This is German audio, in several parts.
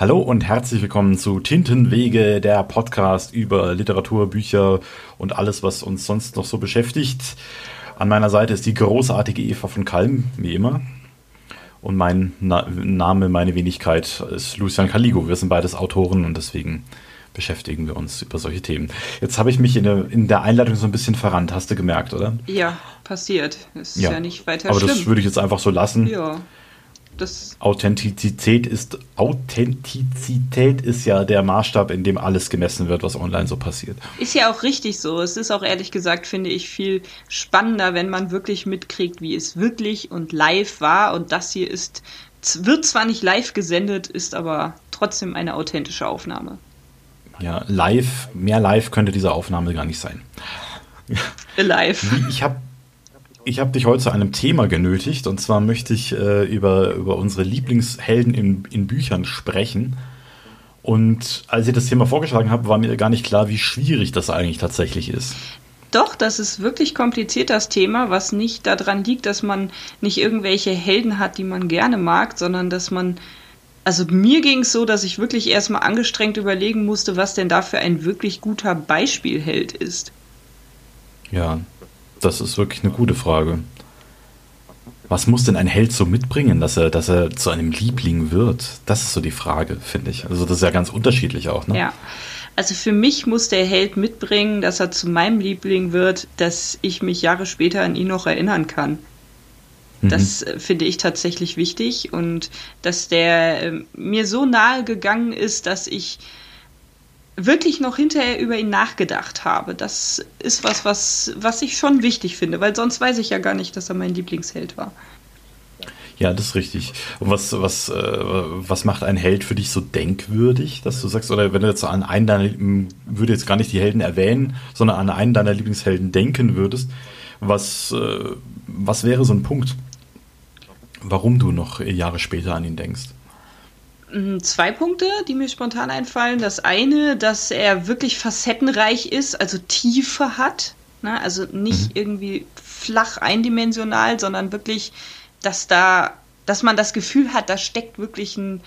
Hallo und herzlich willkommen zu Tintenwege, der Podcast über Literatur, Bücher und alles, was uns sonst noch so beschäftigt. An meiner Seite ist die großartige Eva von Kalm, wie immer. Und mein Na Name, meine Wenigkeit ist Lucian Caligo. Wir sind beides Autoren und deswegen beschäftigen wir uns über solche Themen. Jetzt habe ich mich in der, in der, Einleitung so ein bisschen verrannt, hast du gemerkt, oder? Ja, passiert. Ist ja, ja nicht weiter Aber schlimm. das würde ich jetzt einfach so lassen. Ja das Authentizität ist Authentizität ist ja der Maßstab, in dem alles gemessen wird, was online so passiert. Ist ja auch richtig so. Es ist auch ehrlich gesagt, finde ich, viel spannender, wenn man wirklich mitkriegt, wie es wirklich und live war. Und das hier ist, wird zwar nicht live gesendet, ist aber trotzdem eine authentische Aufnahme. Ja, live, mehr live könnte diese Aufnahme gar nicht sein. Live. Ich habe ich habe dich heute zu einem Thema genötigt und zwar möchte ich äh, über, über unsere Lieblingshelden in, in Büchern sprechen. Und als ich das Thema vorgeschlagen habe, war mir gar nicht klar, wie schwierig das eigentlich tatsächlich ist. Doch, das ist wirklich kompliziert, das Thema, was nicht daran liegt, dass man nicht irgendwelche Helden hat, die man gerne mag, sondern dass man, also mir ging es so, dass ich wirklich erstmal angestrengt überlegen musste, was denn da für ein wirklich guter Beispielheld ist. Ja, das ist wirklich eine gute Frage. Was muss denn ein Held so mitbringen, dass er, dass er zu einem Liebling wird? Das ist so die Frage, finde ich. Also das ist ja ganz unterschiedlich auch, ne? Ja. Also für mich muss der Held mitbringen, dass er zu meinem Liebling wird, dass ich mich Jahre später an ihn noch erinnern kann. Mhm. Das äh, finde ich tatsächlich wichtig und dass der äh, mir so nahe gegangen ist, dass ich wirklich noch hinterher über ihn nachgedacht habe. Das ist was, was, was ich schon wichtig finde, weil sonst weiß ich ja gar nicht, dass er mein Lieblingsheld war. Ja, das ist richtig. Und was, was, äh, was macht ein Held für dich so denkwürdig, dass du sagst, oder wenn du jetzt an einen deiner, würde jetzt gar nicht die Helden erwähnen, sondern an einen deiner Lieblingshelden denken würdest, was, äh, was wäre so ein Punkt, warum du noch Jahre später an ihn denkst? Mm, zwei Punkte, die mir spontan einfallen. Das eine, dass er wirklich facettenreich ist, also Tiefe hat. Ne? Also nicht mhm. irgendwie flach eindimensional, sondern wirklich, dass da, dass man das Gefühl hat, da steckt wirklich ein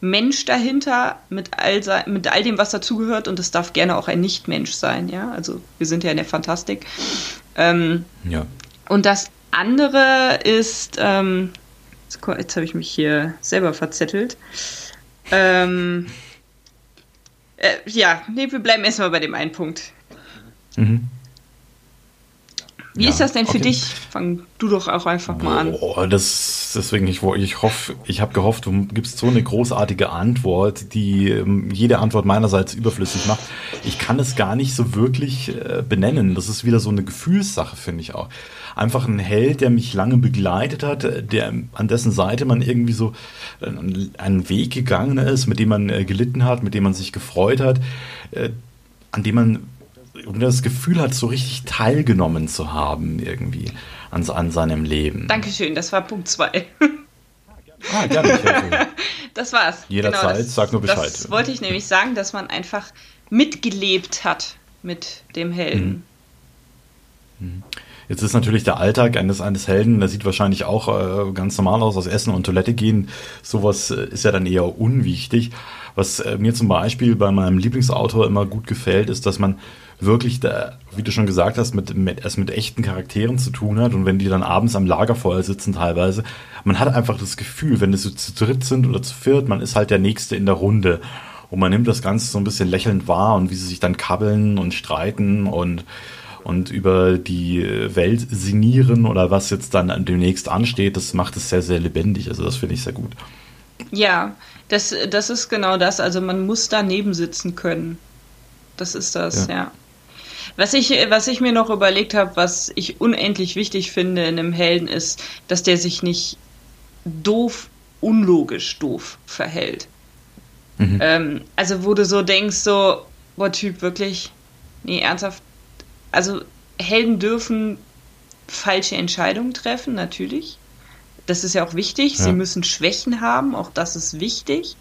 Mensch dahinter mit all, mit all dem, was dazugehört und es darf gerne auch ein Nicht-Mensch sein, ja. Also wir sind ja in der Fantastik. Ähm, ja. Und das andere ist, ähm, Jetzt, habe ich mich hier selber verzettelt. Ähm, äh, ja, nee, wir bleiben erstmal bei dem einen Punkt. Mhm. Wie ja, ist das denn für okay. dich? Fang du doch auch einfach mal an. Oh, das, deswegen, ich, ich hoffe, ich habe gehofft, du gibst so eine großartige Antwort, die ähm, jede Antwort meinerseits überflüssig macht. Ich kann es gar nicht so wirklich äh, benennen. Das ist wieder so eine Gefühlssache, finde ich auch einfach ein Held, der mich lange begleitet hat, der an dessen Seite man irgendwie so einen Weg gegangen ist, mit dem man äh, gelitten hat, mit dem man sich gefreut hat, äh, an dem man das Gefühl hat, so richtig teilgenommen zu haben irgendwie an, an seinem Leben. Dankeschön, das war Punkt 2. Ah, gerne. das war's. Jederzeit, genau, sag nur Bescheid. Das wollte ich nämlich sagen, dass man einfach mitgelebt hat mit dem Helden. Mhm. Mhm. Jetzt ist natürlich der Alltag eines, eines Helden, der sieht wahrscheinlich auch äh, ganz normal aus, aus Essen und Toilette gehen. Sowas äh, ist ja dann eher unwichtig. Was äh, mir zum Beispiel bei meinem Lieblingsautor immer gut gefällt, ist, dass man wirklich, da, wie du schon gesagt hast, mit, mit, es mit echten Charakteren zu tun hat und wenn die dann abends am Lagerfeuer sitzen teilweise, man hat einfach das Gefühl, wenn es so zu dritt sind oder zu viert, man ist halt der Nächste in der Runde. Und man nimmt das Ganze so ein bisschen lächelnd wahr und wie sie sich dann kabbeln und streiten und und über die Welt sinnieren oder was jetzt dann demnächst ansteht, das macht es sehr, sehr lebendig. Also das finde ich sehr gut. Ja, das, das ist genau das. Also man muss daneben sitzen können. Das ist das, ja. ja. Was ich, was ich mir noch überlegt habe, was ich unendlich wichtig finde in einem Helden, ist, dass der sich nicht doof, unlogisch doof verhält. Mhm. Ähm, also wo du so denkst, so, boah, Typ, wirklich, nee, ernsthaft, also Helden dürfen falsche Entscheidungen treffen, natürlich. Das ist ja auch wichtig. Ja. Sie müssen Schwächen haben, auch das ist wichtig.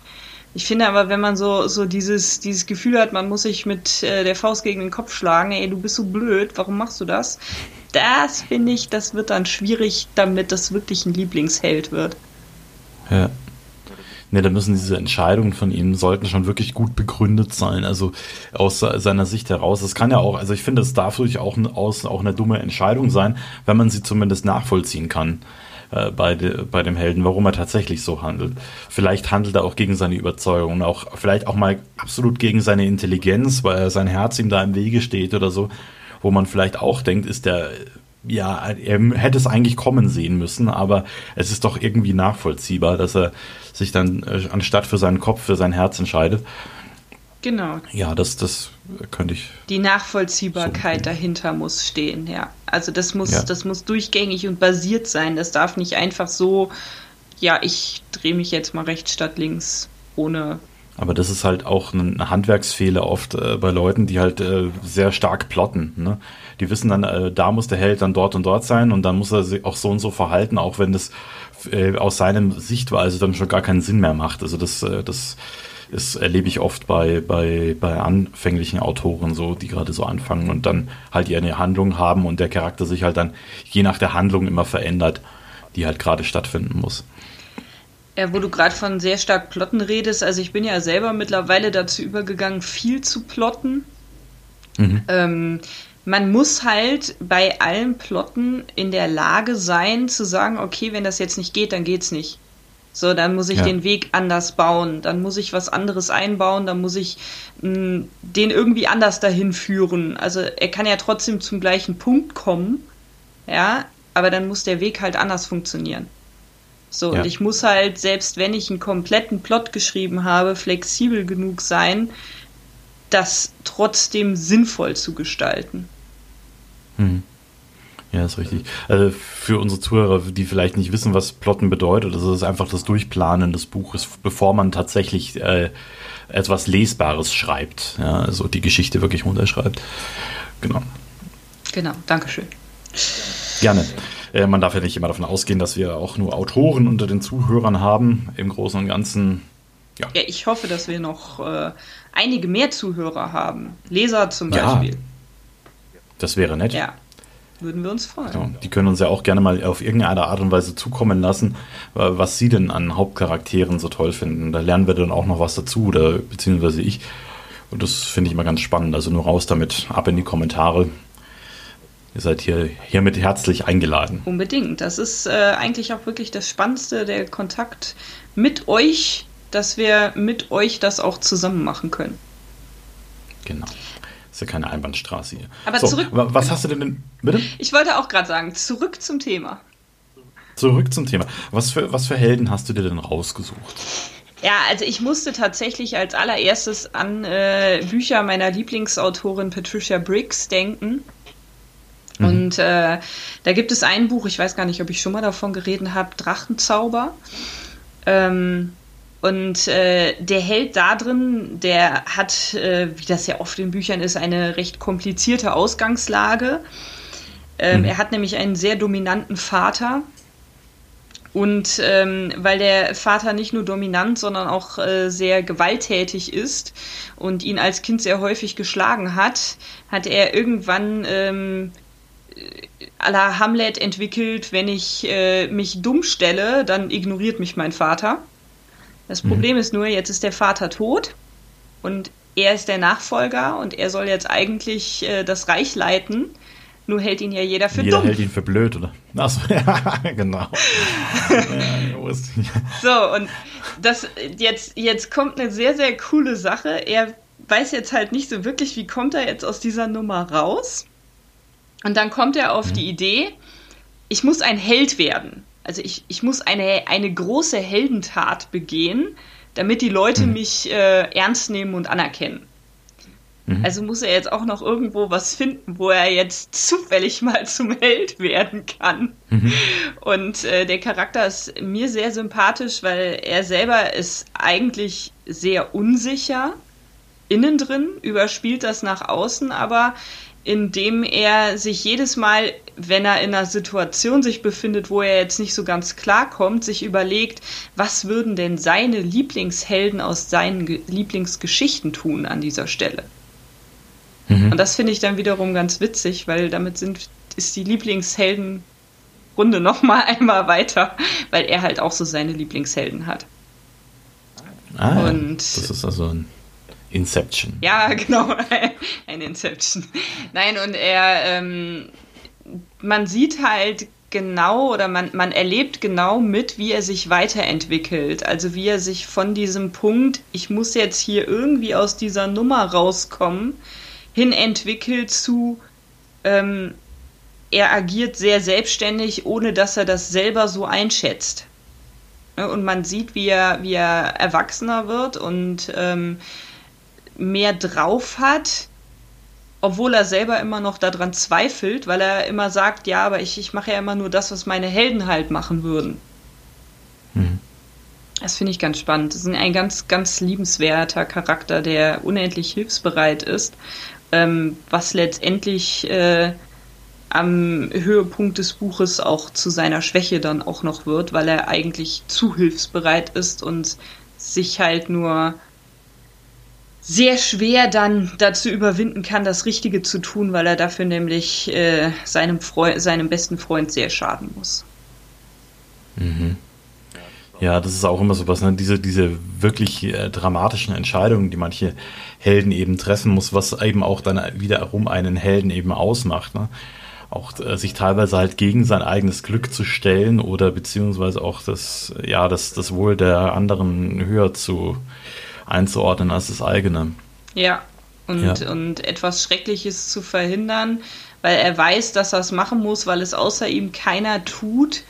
Ich finde aber, wenn man so, so dieses, dieses Gefühl hat, man muss sich mit äh, der Faust gegen den Kopf schlagen, ey, du bist so blöd, warum machst du das? Das finde ich, das wird dann schwierig, damit das wirklich ein Lieblingsheld wird. Ja. Ne, da müssen diese Entscheidungen von ihm sollten schon wirklich gut begründet sein. Also aus seiner Sicht heraus. Es kann ja auch, also ich finde, es darf natürlich auch, auch eine dumme Entscheidung sein, wenn man sie zumindest nachvollziehen kann äh, bei, de, bei dem Helden, warum er tatsächlich so handelt. Vielleicht handelt er auch gegen seine Überzeugung, auch vielleicht auch mal absolut gegen seine Intelligenz, weil sein Herz ihm da im Wege steht oder so, wo man vielleicht auch denkt, ist der ja, er hätte es eigentlich kommen sehen müssen, aber es ist doch irgendwie nachvollziehbar, dass er sich dann äh, anstatt für seinen Kopf, für sein Herz entscheidet. Genau. Ja, das, das könnte ich. Die Nachvollziehbarkeit so dahinter muss stehen, ja. Also das muss, ja. das muss durchgängig und basiert sein. Das darf nicht einfach so, ja, ich drehe mich jetzt mal rechts statt links, ohne aber das ist halt auch ein Handwerksfehler oft äh, bei Leuten, die halt äh, sehr stark plotten. Ne? Die wissen dann, äh, da muss der Held dann dort und dort sein und dann muss er sich auch so und so verhalten, auch wenn das äh, aus seinem Sichtweise dann schon gar keinen Sinn mehr macht. Also das, äh, das erlebe ich oft bei, bei, bei anfänglichen Autoren so, die gerade so anfangen und dann halt ihre Handlung haben und der Charakter sich halt dann je nach der Handlung immer verändert, die halt gerade stattfinden muss. Ja, wo du gerade von sehr stark Plotten redest, also ich bin ja selber mittlerweile dazu übergegangen, viel zu plotten. Mhm. Ähm, man muss halt bei allen Plotten in der Lage sein, zu sagen, okay, wenn das jetzt nicht geht, dann geht's nicht. So, dann muss ich ja. den Weg anders bauen, dann muss ich was anderes einbauen, dann muss ich mh, hm, den irgendwie anders dahin führen. Also er kann ja trotzdem zum gleichen Punkt kommen, ja, aber dann muss der Weg halt anders funktionieren. So, ja. und ich muss halt, selbst wenn ich einen kompletten Plot geschrieben habe, flexibel genug sein, das trotzdem sinnvoll zu gestalten. Hm. Ja, ist richtig. Also für unsere Zuhörer, die vielleicht nicht wissen, was Plotten bedeutet, das ist einfach das Durchplanen des Buches, bevor man tatsächlich äh, etwas Lesbares schreibt. Ja, also die Geschichte wirklich runterschreibt. Genau. Genau, Dankeschön. Gerne. Äh, man darf ja nicht immer davon ausgehen, dass wir auch nur Autoren unter den Zuhörern haben. Im Großen und Ganzen. Ja, ja ich hoffe, dass wir noch äh, einige mehr Zuhörer haben. Leser zum Beispiel. Ja, das wäre nett. Ja. Würden wir uns freuen. Ja, die können uns ja auch gerne mal auf irgendeine Art und Weise zukommen lassen, was sie denn an Hauptcharakteren so toll finden. Da lernen wir dann auch noch was dazu, oder beziehungsweise ich. Und das finde ich immer ganz spannend. Also nur raus damit, ab in die Kommentare. Ihr seid hier hiermit herzlich eingeladen. Unbedingt. Das ist äh, eigentlich auch wirklich das Spannendste, der Kontakt mit euch, dass wir mit euch das auch zusammen machen können. Genau. Ist ja keine Einbahnstraße hier. Aber so, zurück. Was genau. hast du denn? Bitte? Ich wollte auch gerade sagen, zurück zum Thema. Zurück zum Thema. Was für, was für Helden hast du dir denn rausgesucht? Ja, also ich musste tatsächlich als allererstes an äh, Bücher meiner Lieblingsautorin Patricia Briggs denken. Mhm. Und äh, da gibt es ein Buch, ich weiß gar nicht, ob ich schon mal davon geredet habe, Drachenzauber. Ähm, und äh, der Held da drin, der hat, äh, wie das ja oft in Büchern ist, eine recht komplizierte Ausgangslage. Ähm, mhm. Er hat nämlich einen sehr dominanten Vater. Und ähm, weil der Vater nicht nur dominant, sondern auch äh, sehr gewalttätig ist und ihn als Kind sehr häufig geschlagen hat, hat er irgendwann ähm, à la Hamlet entwickelt, wenn ich äh, mich dumm stelle, dann ignoriert mich mein Vater. Das mhm. Problem ist nur, jetzt ist der Vater tot und er ist der Nachfolger und er soll jetzt eigentlich äh, das Reich leiten. Nur hält ihn ja jeder für jeder dumm. hält ihn für blöd, oder? Achso, ja, genau. ja, so, und das, jetzt, jetzt kommt eine sehr, sehr coole Sache. Er weiß jetzt halt nicht so wirklich, wie kommt er jetzt aus dieser Nummer raus. Und dann kommt er auf mhm. die Idee, ich muss ein Held werden. Also ich, ich muss eine, eine große Heldentat begehen, damit die Leute mhm. mich äh, ernst nehmen und anerkennen. Mhm. Also muss er jetzt auch noch irgendwo was finden, wo er jetzt zufällig mal zum Held werden kann. Mhm. Und äh, der Charakter ist mir sehr sympathisch, weil er selber ist eigentlich sehr unsicher innen drin, überspielt das nach außen, aber indem er sich jedes Mal, wenn er in einer Situation sich befindet, wo er jetzt nicht so ganz klar kommt, sich überlegt, was würden denn seine Lieblingshelden aus seinen Ge Lieblingsgeschichten tun an dieser Stelle. Mhm. Und das finde ich dann wiederum ganz witzig, weil damit sind, ist die Lieblingsheldenrunde noch mal einmal weiter, weil er halt auch so seine Lieblingshelden hat. Ah, und das ist also ein Inception. Ja, genau, ein Inception. Nein, und er, ähm, man sieht halt genau oder man, man erlebt genau mit, wie er sich weiterentwickelt. Also wie er sich von diesem Punkt, ich muss jetzt hier irgendwie aus dieser Nummer rauskommen, hin entwickelt zu, ähm, er agiert sehr selbstständig, ohne dass er das selber so einschätzt. Und man sieht, wie er, wie er erwachsener wird und ähm, mehr drauf hat, obwohl er selber immer noch daran zweifelt, weil er immer sagt, ja, aber ich, ich mache ja immer nur das, was meine Helden halt machen würden. Mhm. Das finde ich ganz spannend. Das ist ein ganz, ganz liebenswerter Charakter, der unendlich hilfsbereit ist, ähm, was letztendlich äh, am Höhepunkt des Buches auch zu seiner Schwäche dann auch noch wird, weil er eigentlich zu hilfsbereit ist und sich halt nur sehr schwer dann dazu überwinden kann, das Richtige zu tun, weil er dafür nämlich äh, seinem, seinem besten Freund sehr schaden muss. Mhm. Ja, das ist auch immer so was, ne? diese, diese wirklich äh, dramatischen Entscheidungen, die manche Helden eben treffen muss, was eben auch dann wiederum einen Helden eben ausmacht. Ne? auch äh, sich teilweise halt gegen sein eigenes Glück zu stellen oder beziehungsweise auch das, ja, das, das Wohl der anderen höher zu einzuordnen als das eigene. Ja, und, ja. und etwas Schreckliches zu verhindern, weil er weiß, dass er es machen muss, weil es außer ihm keiner tut,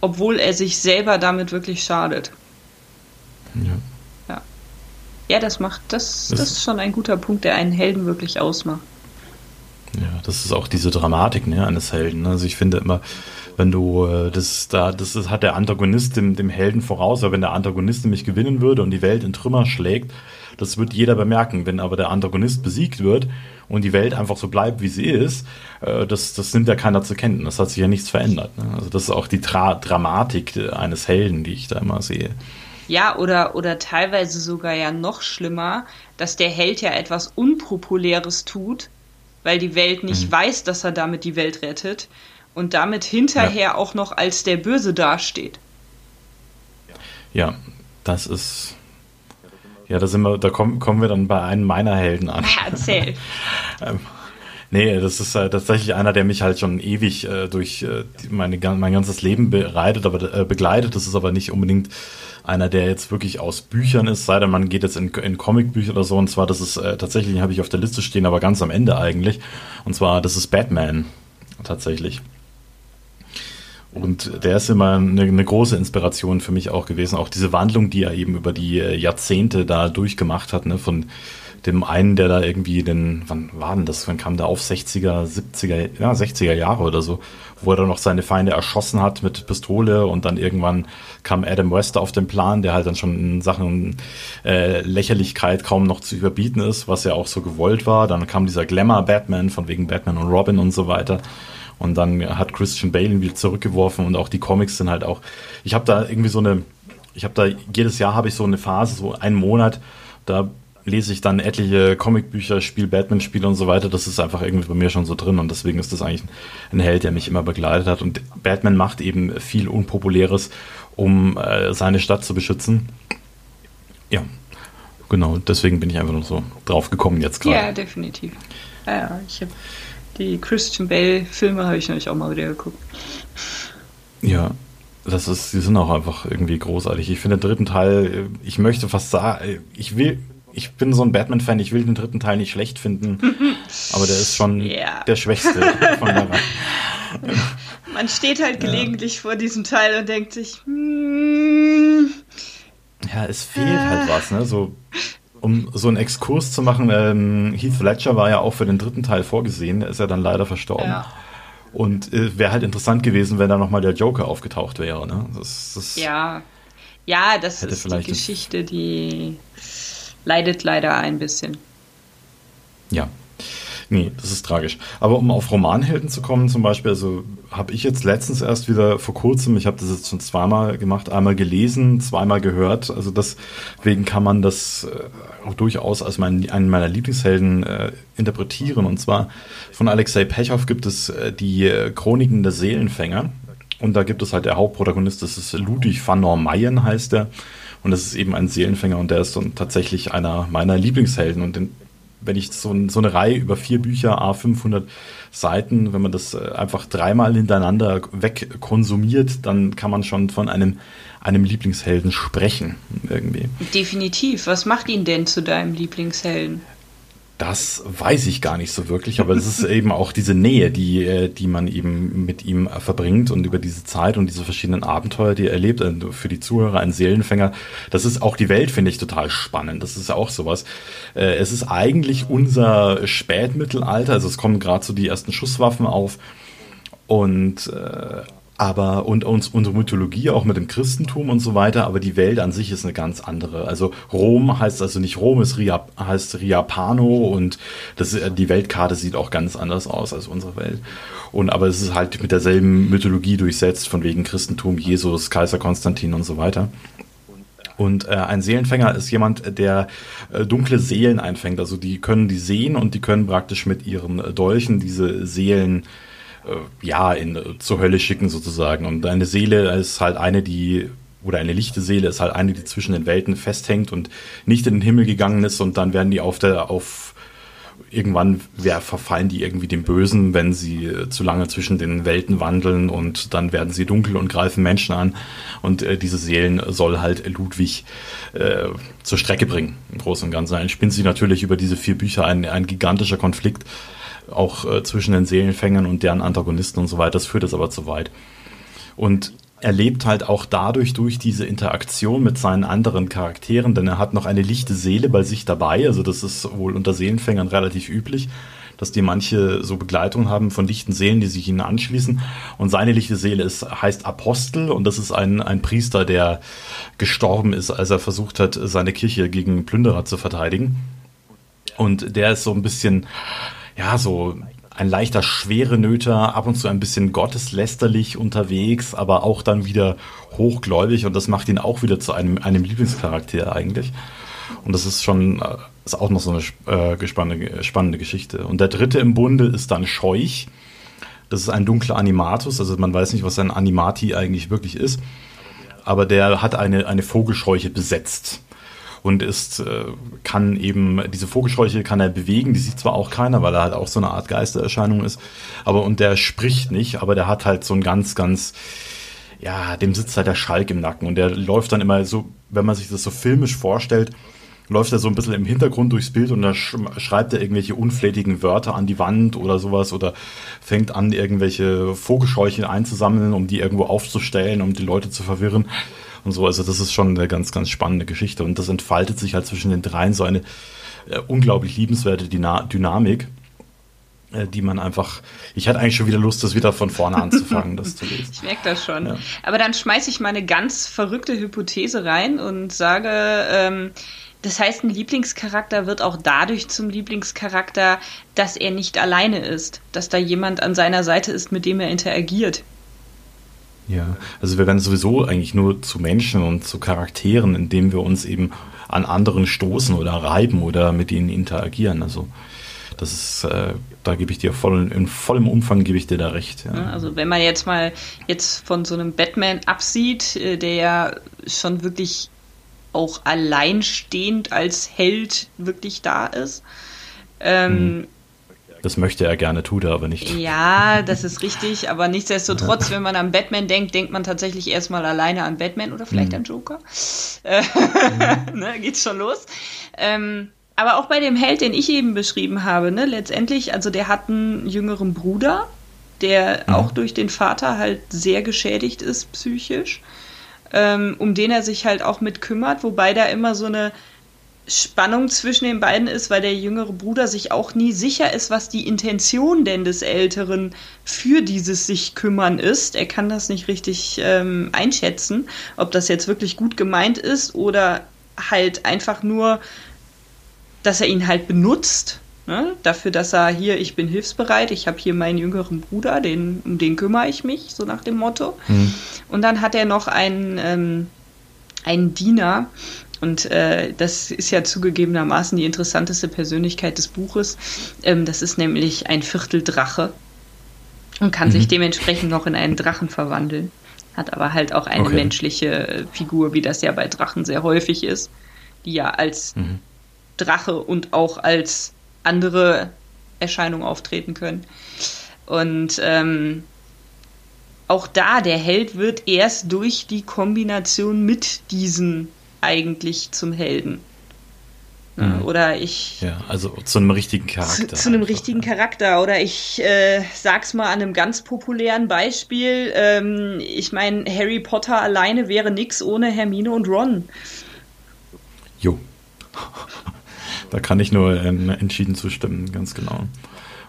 obwohl er sich selber damit wirklich schadet. Ja. Ja, ja das macht, das, das ist schon ein guter Punkt, der einen Helden wirklich ausmacht. Ja, das ist auch diese Dramatik ne, eines Helden. Also ich finde immer, wenn du äh, das da, das ist, hat der Antagonist dem, dem Helden voraus, aber wenn der Antagonist nämlich gewinnen würde und die Welt in Trümmer schlägt, das wird jeder bemerken. Wenn aber der Antagonist besiegt wird und die Welt einfach so bleibt, wie sie ist, äh, das, das nimmt ja keiner zur Kenntnis. Das hat sich ja nichts verändert. Ne? Also das ist auch die Tra Dramatik eines Helden, die ich da immer sehe. Ja, oder, oder teilweise sogar ja noch schlimmer, dass der Held ja etwas Unpopuläres tut, weil die Welt nicht mhm. weiß, dass er damit die Welt rettet und damit hinterher ja. auch noch als der Böse dasteht. Ja, das ist. Ja, da sind wir, da kommen, kommen wir dann bei einem meiner Helden an. Ja, erzähl. ähm, nee, das ist äh, tatsächlich einer, der mich halt schon ewig äh, durch äh, meine, mein ganzes Leben bereitet, aber, äh, begleitet. Das ist aber nicht unbedingt einer, der jetzt wirklich aus Büchern ist, sei denn man geht jetzt in, in Comicbücher oder so. Und zwar, das ist äh, tatsächlich, habe ich auf der Liste stehen, aber ganz am Ende eigentlich. Und zwar, das ist Batman. Tatsächlich. Und der ist immer eine, eine, große Inspiration für mich auch gewesen. Auch diese Wandlung, die er eben über die äh, Jahrzehnte da durchgemacht hat, ne, von dem einen, der da irgendwie den, wann war denn das? Wann kam der auf 60er, 70er, ja, 60er Jahre oder so, wo er dann noch seine Feinde erschossen hat mit Pistole und dann irgendwann kam Adam West auf den Plan, der halt dann schon in Sachen äh, Lächerlichkeit kaum noch zu überbieten ist, was ja auch so gewollt war. Dann kam dieser Glamour-Batman von wegen Batman und Robin und so weiter. Und dann hat Christian Bale ihn wieder zurückgeworfen und auch die Comics sind halt auch. Ich habe da irgendwie so eine, ich habe da jedes Jahr habe ich so eine Phase, so einen Monat, da lese ich dann etliche Comicbücher, spiele Batman-Spiele und so weiter. Das ist einfach irgendwie bei mir schon so drin und deswegen ist das eigentlich ein Held, der mich immer begleitet hat. Und Batman macht eben viel Unpopuläres, um äh, seine Stadt zu beschützen. Ja, genau. Deswegen bin ich einfach noch so drauf gekommen jetzt gerade. Ja, definitiv. Ja, ich habe die Christian Bale-Filme habe ich nämlich auch mal wieder geguckt. Ja, das ist, die sind auch einfach irgendwie großartig. Ich finde den dritten Teil, ich möchte fast sagen, ich will, ich bin so ein Batman-Fan, ich will den dritten Teil nicht schlecht finden, aber der ist schon ja. der schwächste von der Reihe. Man steht halt gelegentlich ja. vor diesem Teil und denkt sich, hmm, ja, es fehlt äh. halt was, ne? So, um so einen Exkurs zu machen, ähm, Heath Ledger war ja auch für den dritten Teil vorgesehen, ist ja dann leider verstorben. Ja. Und äh, wäre halt interessant gewesen, wenn da nochmal der Joker aufgetaucht wäre, ne? Das, das ja. Ja, das ist die Geschichte, die leidet leider ein bisschen. Ja. Nee, das ist tragisch. Aber um auf Romanhelden zu kommen, zum Beispiel, also habe ich jetzt letztens erst wieder vor kurzem, ich habe das jetzt schon zweimal gemacht, einmal gelesen, zweimal gehört. Also deswegen kann man das äh, auch durchaus als mein, einen meiner Lieblingshelden äh, interpretieren. Und zwar von Alexei Pechow gibt es äh, die äh, Chroniken der Seelenfänger. Und da gibt es halt der Hauptprotagonist, das ist Ludwig van Normeyen heißt er. Und das ist eben ein Seelenfänger und der ist dann tatsächlich einer meiner Lieblingshelden. Und den, wenn ich so, so, eine Reihe über vier Bücher, A500 Seiten, wenn man das äh, einfach dreimal hintereinander wegkonsumiert, dann kann man schon von einem, einem Lieblingshelden sprechen, irgendwie. Definitiv. Was macht ihn denn zu deinem Lieblingshelden? Das weiß ich gar nicht so wirklich, aber es ist eben auch diese Nähe, die, äh, die man eben mit ihm verbringt und über diese Zeit und diese verschiedenen Abenteuer, die er erlebt, äh, für die Zuhörer ein Seelenfänger. Das ist auch die Welt, finde ich, total spannend. Das ist auch sowas. Äh, es ist eigentlich unser Spätmittelalter, also es kommen gerade so die ersten Schusswaffen auf und aber und uns unsere Mythologie auch mit dem Christentum und so weiter, aber die Welt an sich ist eine ganz andere. Also Rom heißt also nicht Rom, es Ria, heißt Riapano und das die Weltkarte sieht auch ganz anders aus als unsere Welt. Und aber es ist halt mit derselben Mythologie durchsetzt von wegen Christentum, Jesus, Kaiser Konstantin und so weiter. Und äh, ein Seelenfänger ist jemand, der äh, dunkle Seelen einfängt. Also die können die sehen und die können praktisch mit ihren Dolchen diese Seelen äh, ja, in, äh, zur Hölle schicken sozusagen. Und eine Seele ist halt eine, die, oder eine lichte Seele ist halt eine, die zwischen den Welten festhängt und nicht in den Himmel gegangen ist und dann werden die auf der, auf, irgendwann wer, verfallen die irgendwie dem Bösen, wenn sie äh, zu lange zwischen den Welten wandeln und dann werden sie dunkel und greifen Menschen an. Und äh, diese Seelen soll halt Ludwig äh, zur Strecke bringen, im Großen und Ganzen. Dann spinnt sich natürlich über diese vier Bücher ein, ein gigantischer Konflikt auch äh, zwischen den Seelenfängern und deren Antagonisten und so weiter. Das führt es aber zu weit. Und er lebt halt auch dadurch durch diese Interaktion mit seinen anderen Charakteren, denn er hat noch eine lichte Seele bei sich dabei. Also das ist wohl unter Seelenfängern relativ üblich, dass die manche so Begleitung haben von lichten Seelen, die sich ihnen anschließen. Und seine lichte Seele ist, heißt Apostel und das ist ein, ein Priester, der gestorben ist, als er versucht hat, seine Kirche gegen Plünderer zu verteidigen. Und der ist so ein bisschen, ja, so ein leichter schwere Nöter, ab und zu ein bisschen gotteslästerlich unterwegs, aber auch dann wieder hochgläubig und das macht ihn auch wieder zu einem, einem Lieblingscharakter eigentlich. Und das ist schon, äh, ist auch noch so eine äh, spannende, spannende Geschichte. Und der dritte im Bunde ist dann Scheuch. Das ist ein dunkler Animatus, also man weiß nicht, was ein Animati eigentlich wirklich ist. Aber der hat eine, eine Vogelscheuche besetzt und ist, äh, kann eben, diese Vogelscheuche kann er bewegen, die sieht zwar auch keiner, weil er halt auch so eine Art Geistererscheinung ist, aber und der spricht nicht, aber der hat halt so ein ganz, ganz, ja, dem sitzt halt der Schalk im Nacken. Und der läuft dann immer so, wenn man sich das so filmisch vorstellt, läuft er so ein bisschen im Hintergrund durchs Bild und dann schreibt er irgendwelche unflätigen Wörter an die Wand oder sowas oder fängt an, irgendwelche Vogelscheuchen einzusammeln, um die irgendwo aufzustellen, um die Leute zu verwirren und so. Also das ist schon eine ganz, ganz spannende Geschichte. Und das entfaltet sich halt zwischen den dreien so eine äh, unglaublich liebenswerte Dyna Dynamik, äh, die man einfach. Ich hatte eigentlich schon wieder Lust, das wieder von vorne anzufangen, das zu lesen. Ich merke das schon. Ja. Aber dann schmeiße ich mal eine ganz verrückte Hypothese rein und sage, ähm, das heißt, ein Lieblingscharakter wird auch dadurch zum Lieblingscharakter, dass er nicht alleine ist, dass da jemand an seiner Seite ist, mit dem er interagiert. Ja, also wir werden sowieso eigentlich nur zu Menschen und zu Charakteren, indem wir uns eben an anderen stoßen oder reiben oder mit ihnen interagieren. Also das ist, äh, da gebe ich dir voll, in vollem Umfang gebe ich dir da recht. Ja. Also wenn man jetzt mal jetzt von so einem Batman absieht, äh, der ja schon wirklich auch alleinstehend als Held wirklich da ist, ähm, mhm. Das möchte er gerne, tut er aber nicht. Ja, das ist richtig, aber nichtsdestotrotz, wenn man an Batman denkt, denkt man tatsächlich erstmal alleine an Batman oder vielleicht mhm. an Joker. mhm. ne, geht's schon los. Ähm, aber auch bei dem Held, den ich eben beschrieben habe, ne, letztendlich, also der hat einen jüngeren Bruder, der mhm. auch durch den Vater halt sehr geschädigt ist, psychisch, ähm, um den er sich halt auch mit kümmert, wobei da immer so eine Spannung zwischen den beiden ist, weil der jüngere Bruder sich auch nie sicher ist, was die Intention denn des Älteren für dieses sich kümmern ist. Er kann das nicht richtig ähm, einschätzen, ob das jetzt wirklich gut gemeint ist oder halt einfach nur, dass er ihn halt benutzt. Ne? Dafür, dass er hier, ich bin hilfsbereit, ich habe hier meinen jüngeren Bruder, den, um den kümmere ich mich, so nach dem Motto. Mhm. Und dann hat er noch einen, ähm, einen Diener, und äh, das ist ja zugegebenermaßen die interessanteste Persönlichkeit des Buches. Ähm, das ist nämlich ein Vierteldrache und kann mhm. sich dementsprechend noch in einen Drachen verwandeln. hat aber halt auch eine okay. menschliche Figur, wie das ja bei Drachen sehr häufig ist, die ja als mhm. Drache und auch als andere Erscheinungen auftreten können. Und ähm, auch da, der Held wird erst durch die Kombination mit diesen eigentlich zum Helden. Mhm. Oder ich. Ja, also zu einem richtigen Charakter. Zu, zu einem richtigen ja. Charakter. Oder ich äh, sag's mal an einem ganz populären Beispiel. Ähm, ich meine, Harry Potter alleine wäre nix ohne Hermine und Ron. Jo. da kann ich nur äh, entschieden zustimmen, ganz genau.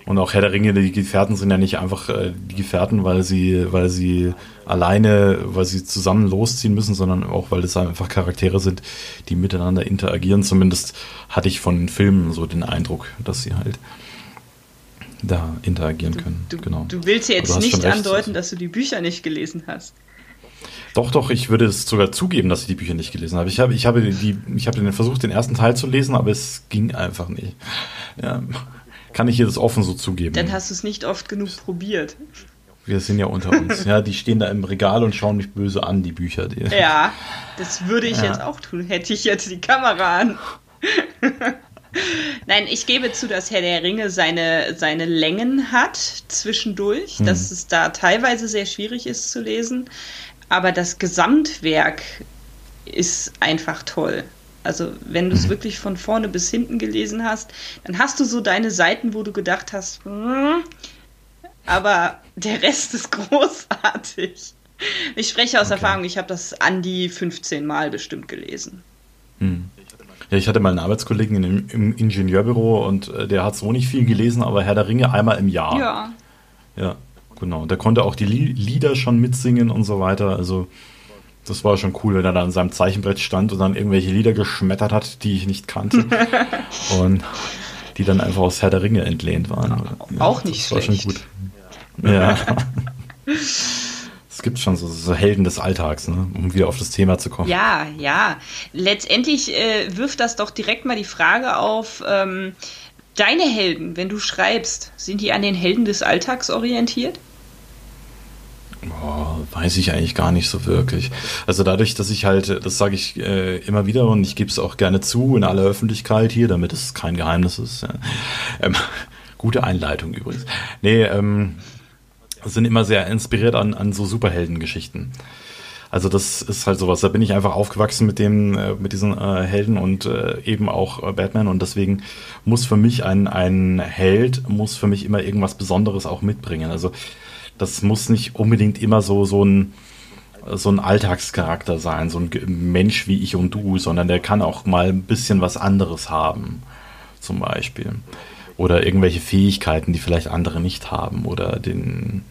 Und auch Herr der Ringe, die Gefährten sind ja nicht einfach äh, die Gefährten, weil sie, weil sie alleine, weil sie zusammen losziehen müssen, sondern auch, weil es einfach Charaktere sind, die miteinander interagieren. Zumindest hatte ich von den Filmen so den Eindruck, dass sie halt da interagieren können. Du, genau. du willst ja jetzt nicht andeuten, dass du die Bücher nicht gelesen hast. Doch, doch, ich würde es sogar zugeben, dass ich die Bücher nicht gelesen habe. Ich habe, ich habe, die, ich habe versucht, den ersten Teil zu lesen, aber es ging einfach nicht. Ja, kann ich hier das offen so zugeben. Dann hast du es nicht oft genug probiert. Wir sind ja unter uns. Ja, die stehen da im Regal und schauen mich böse an, die Bücher. Die ja, das würde ich ja. jetzt auch tun, hätte ich jetzt die Kamera an. Nein, ich gebe zu, dass Herr der Ringe seine, seine Längen hat zwischendurch, hm. dass es da teilweise sehr schwierig ist zu lesen. Aber das Gesamtwerk ist einfach toll. Also wenn du es mhm. wirklich von vorne bis hinten gelesen hast, dann hast du so deine Seiten, wo du gedacht hast, hm, aber der Rest ist großartig. Ich spreche aus okay. Erfahrung, ich habe das an die 15 Mal bestimmt gelesen. Hm. Ja, ich hatte mal einen Arbeitskollegen im, im Ingenieurbüro und äh, der hat so nicht viel gelesen, aber Herr der Ringe einmal im Jahr. Ja. Ja, genau. Der konnte auch die Lieder schon mitsingen und so weiter. Also das war schon cool, wenn er da an seinem Zeichenbrett stand und dann irgendwelche Lieder geschmettert hat, die ich nicht kannte. und die dann einfach aus Herr der Ringe entlehnt waren. Ja, auch nicht das schlecht. War schon gut. Ja. es gibt schon so, so, Helden des Alltags, ne? um wieder auf das Thema zu kommen. Ja, ja. Letztendlich äh, wirft das doch direkt mal die Frage auf, ähm, deine Helden, wenn du schreibst, sind die an den Helden des Alltags orientiert? Oh, weiß ich eigentlich gar nicht so wirklich. Also dadurch, dass ich halt, das sage ich äh, immer wieder und ich gebe es auch gerne zu in aller Öffentlichkeit hier, damit es kein Geheimnis ist. Ja. Ähm, gute Einleitung übrigens. Nee, ähm, sind immer sehr inspiriert an, an so Superheldengeschichten. Also das ist halt sowas. Da bin ich einfach aufgewachsen mit dem, äh, mit diesen äh, Helden und äh, eben auch äh, Batman und deswegen muss für mich ein ein Held muss für mich immer irgendwas Besonderes auch mitbringen. Also das muss nicht unbedingt immer so, so ein, so ein Alltagscharakter sein, so ein Mensch wie ich und du, sondern der kann auch mal ein bisschen was anderes haben, zum Beispiel. Oder irgendwelche Fähigkeiten, die vielleicht andere nicht haben. Oder den,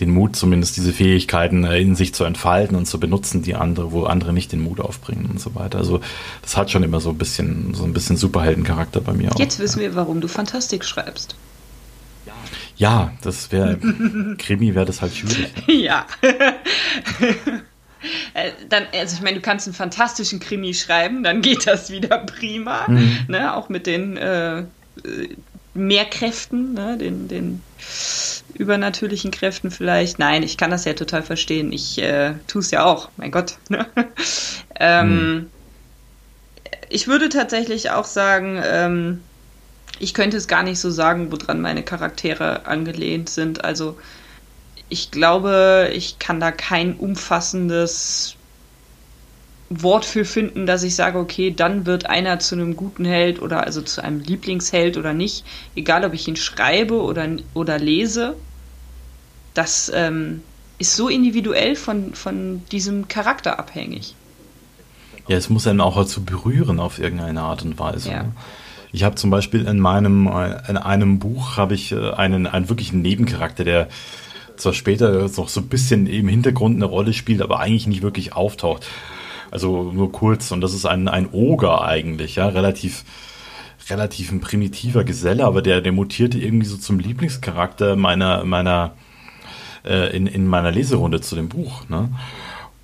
den Mut, zumindest diese Fähigkeiten äh, in sich zu entfalten und zu benutzen, die andere, wo andere nicht den Mut aufbringen und so weiter. Also das hat schon immer so ein bisschen, so ein bisschen Superheldencharakter bei mir auch. Jetzt wissen wir, warum du Fantastik schreibst. Ja, das wäre, Krimi wäre das halt schwierig. Ne? Ja. Äh, dann, also ich meine, du kannst einen fantastischen Krimi schreiben, dann geht das wieder prima, mhm. ne? auch mit den äh, Mehrkräften, ne? den, den übernatürlichen Kräften vielleicht. Nein, ich kann das ja total verstehen. Ich äh, tue es ja auch, mein Gott. Ne? ähm, mhm. Ich würde tatsächlich auch sagen, ähm, ich könnte es gar nicht so sagen, woran meine Charaktere angelehnt sind. Also ich glaube, ich kann da kein umfassendes Wort für finden, dass ich sage, okay, dann wird einer zu einem guten Held oder also zu einem Lieblingsheld oder nicht, egal ob ich ihn schreibe oder, oder lese. Das ähm, ist so individuell von, von diesem Charakter abhängig. Ja, es muss einen auch dazu berühren auf irgendeine Art und Weise. Ja. Ne? Ich habe zum Beispiel in meinem, äh, in einem Buch habe ich äh, einen, einen wirklichen Nebencharakter, der zwar später noch so ein bisschen im Hintergrund eine Rolle spielt, aber eigentlich nicht wirklich auftaucht. Also nur kurz. Und das ist ein, ein Oger eigentlich, ja, relativ, relativ ein primitiver Geselle, aber der, der mutierte irgendwie so zum Lieblingscharakter meiner, meiner, äh, in, in meiner Leserunde zu dem Buch, ne?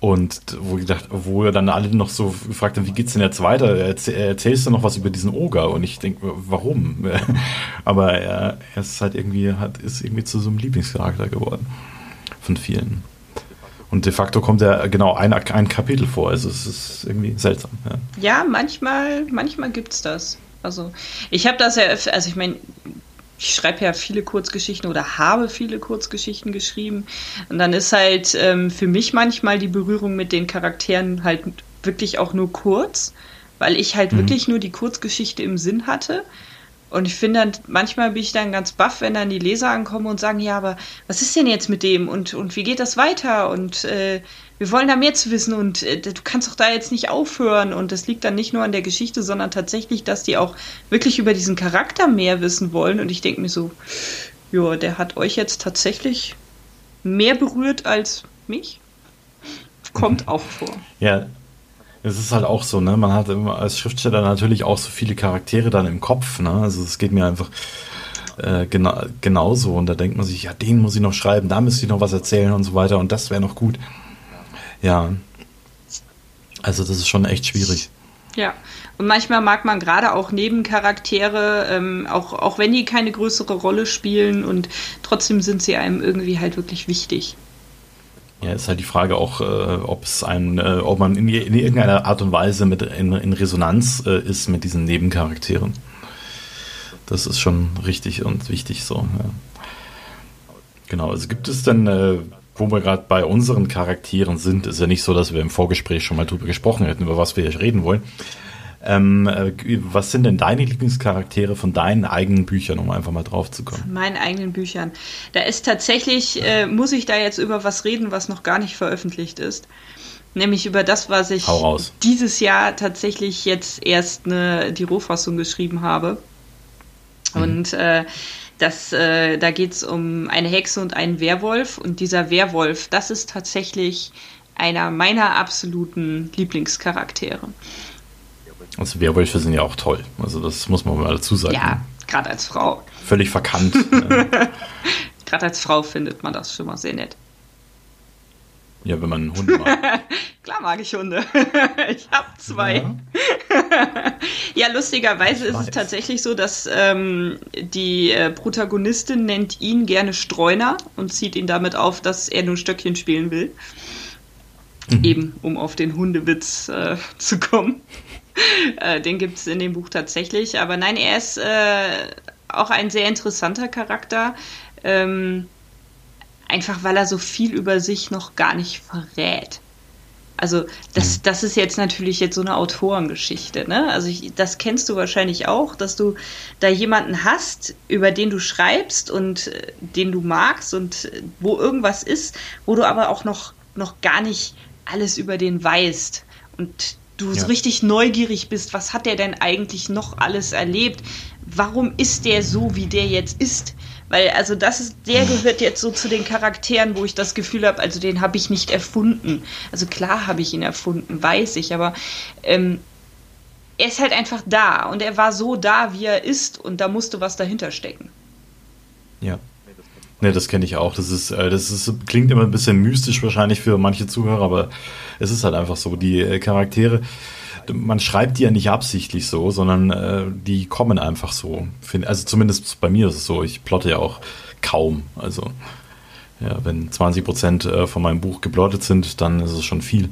Und wo, gedacht, wo dann alle noch so gefragt haben, wie geht's denn jetzt weiter? erzählst du noch was über diesen Oger? Und ich denke, warum? Aber er, er ist halt irgendwie, hat, ist irgendwie zu so einem Lieblingscharakter geworden. Von vielen. Und de facto kommt ja genau ein, ein Kapitel vor. Also es ist irgendwie seltsam. Ja, ja manchmal, manchmal gibt es das. Also ich habe das ja, also ich meine, ich schreibe ja viele Kurzgeschichten oder habe viele Kurzgeschichten geschrieben. Und dann ist halt ähm, für mich manchmal die Berührung mit den Charakteren halt wirklich auch nur kurz, weil ich halt mhm. wirklich nur die Kurzgeschichte im Sinn hatte. Und ich finde dann, manchmal bin ich dann ganz baff, wenn dann die Leser ankommen und sagen, ja, aber was ist denn jetzt mit dem und, und wie geht das weiter? Und äh, wir wollen da mehr zu wissen und äh, du kannst doch da jetzt nicht aufhören. Und das liegt dann nicht nur an der Geschichte, sondern tatsächlich, dass die auch wirklich über diesen Charakter mehr wissen wollen. Und ich denke mir so, ja, der hat euch jetzt tatsächlich mehr berührt als mich. Kommt auch vor. Ja, es ist halt auch so, ne? Man hat immer als Schriftsteller natürlich auch so viele Charaktere dann im Kopf, ne? Also es geht mir einfach äh, gena genauso und da denkt man sich, ja, den muss ich noch schreiben, da müsste ich noch was erzählen und so weiter und das wäre noch gut. Ja. Also das ist schon echt schwierig. Ja, und manchmal mag man gerade auch Nebencharaktere, ähm, auch, auch wenn die keine größere Rolle spielen und trotzdem sind sie einem irgendwie halt wirklich wichtig. Ja, ist halt die Frage auch, äh, ob es ein, äh, ob man in, in, irgendeiner Art und Weise mit in, in Resonanz äh, ist mit diesen Nebencharakteren. Das ist schon richtig und wichtig so. Ja. Genau, also gibt es denn, äh, wo wir gerade bei unseren Charakteren sind, ist ja nicht so, dass wir im Vorgespräch schon mal drüber gesprochen hätten, über was wir hier reden wollen. Ähm, äh, was sind denn deine Lieblingscharaktere von deinen eigenen Büchern, um einfach mal drauf zu kommen? Von meinen eigenen Büchern. Da ist tatsächlich, äh, muss ich da jetzt über was reden, was noch gar nicht veröffentlicht ist. Nämlich über das, was ich dieses Jahr tatsächlich jetzt erst eine, die Rohfassung geschrieben habe. Mhm. Und äh, das, äh, da geht es um eine Hexe und einen Werwolf. Und dieser Werwolf, das ist tatsächlich einer meiner absoluten Lieblingscharaktere. Also Werwölfe sind ja auch toll. Also das muss man mal dazu sagen. Ja, gerade als Frau. Völlig verkannt. gerade als Frau findet man das schon mal sehr nett. Ja, wenn man einen Hund mag. Klar mag ich Hunde. ich habe zwei. Ja, ja lustigerweise ist es tatsächlich so, dass ähm, die äh, Protagonistin nennt ihn gerne Streuner und zieht ihn damit auf, dass er nur Stöckchen spielen will. Mhm. Eben, um auf den Hundewitz äh, zu kommen. Äh, den gibt es in dem Buch tatsächlich. Aber nein, er ist äh, auch ein sehr interessanter Charakter. Ähm, einfach weil er so viel über sich noch gar nicht verrät. Also das, mhm. das ist jetzt natürlich jetzt so eine Autorengeschichte, ne? Also ich, das kennst du wahrscheinlich auch, dass du da jemanden hast, über den du schreibst und äh, den du magst und äh, wo irgendwas ist, wo du aber auch noch, noch gar nicht alles über den weißt. Und du ja. so richtig neugierig bist, was hat der denn eigentlich noch alles erlebt? Warum ist der so, wie der jetzt ist? Weil, also, das ist, der gehört jetzt so zu den Charakteren, wo ich das Gefühl habe, also den habe ich nicht erfunden. Also klar habe ich ihn erfunden, weiß ich, aber ähm, er ist halt einfach da und er war so da, wie er ist und da musste was dahinter stecken. Ja. Ne, das kenne ich auch. Das ist, äh, das ist, klingt immer ein bisschen mystisch wahrscheinlich für manche Zuhörer, aber es ist halt einfach so. Die äh, Charaktere, man schreibt die ja nicht absichtlich so, sondern äh, die kommen einfach so. Also zumindest bei mir ist es so. Ich plotte ja auch kaum. Also ja, wenn 20 Prozent äh, von meinem Buch geplottet sind, dann ist es schon viel.